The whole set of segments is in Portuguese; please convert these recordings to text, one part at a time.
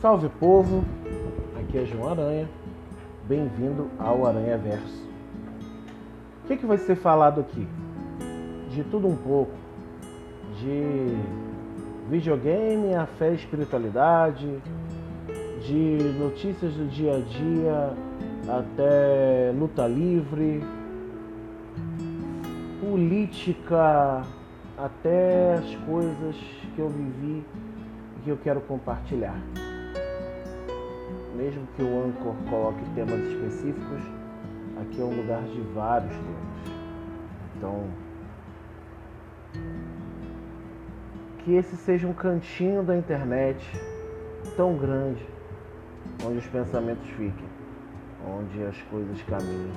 Salve povo, aqui é João Aranha, bem-vindo ao Aranha Verso. O que, que vai ser falado aqui? De tudo um pouco, de videogame, a fé e espiritualidade, de notícias do dia a dia até luta livre, política, até as coisas que eu vivi e que eu quero compartilhar. Mesmo que o Anchor coloque temas específicos, aqui é um lugar de vários temas. Então, que esse seja um cantinho da internet tão grande, onde os pensamentos fiquem, onde as coisas caminhem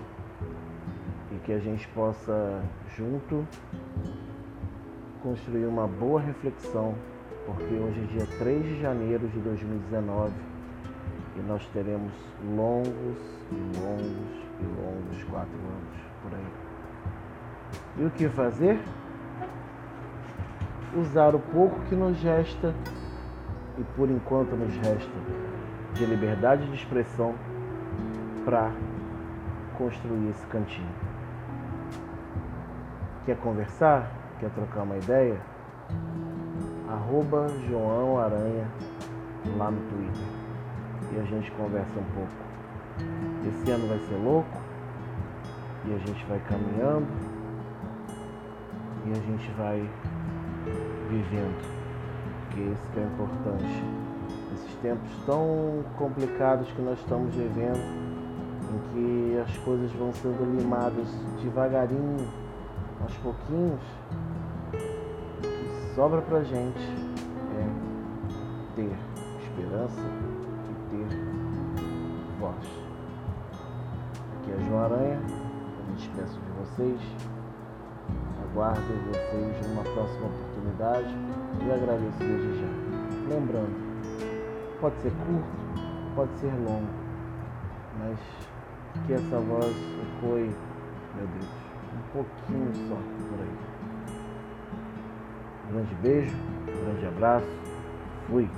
e que a gente possa junto construir uma boa reflexão, porque hoje é dia 3 de janeiro de 2019 e nós teremos longos e longos e longos quatro anos por aí. E o que fazer? Usar o pouco que nos resta e por enquanto nos resta de liberdade de expressão para construir esse cantinho. Quer conversar? Quer trocar uma ideia? Arroba João Aranha lá no Twitter. E a gente conversa um pouco. Esse ano vai ser louco e a gente vai caminhando e a gente vai vivendo. Que isso que é importante. Esses tempos tão complicados que nós estamos vivendo, em que as coisas vão sendo limadas devagarinho aos pouquinhos, o que sobra pra gente é ter esperança ter voz. Aqui é João Aranha, eu me despeço de vocês, aguardo vocês numa próxima oportunidade e agradeço desde já. Lembrando, pode ser curto, pode ser longo, mas que essa voz ecoe, meu Deus um pouquinho só por aí. Um grande beijo, um grande abraço, fui.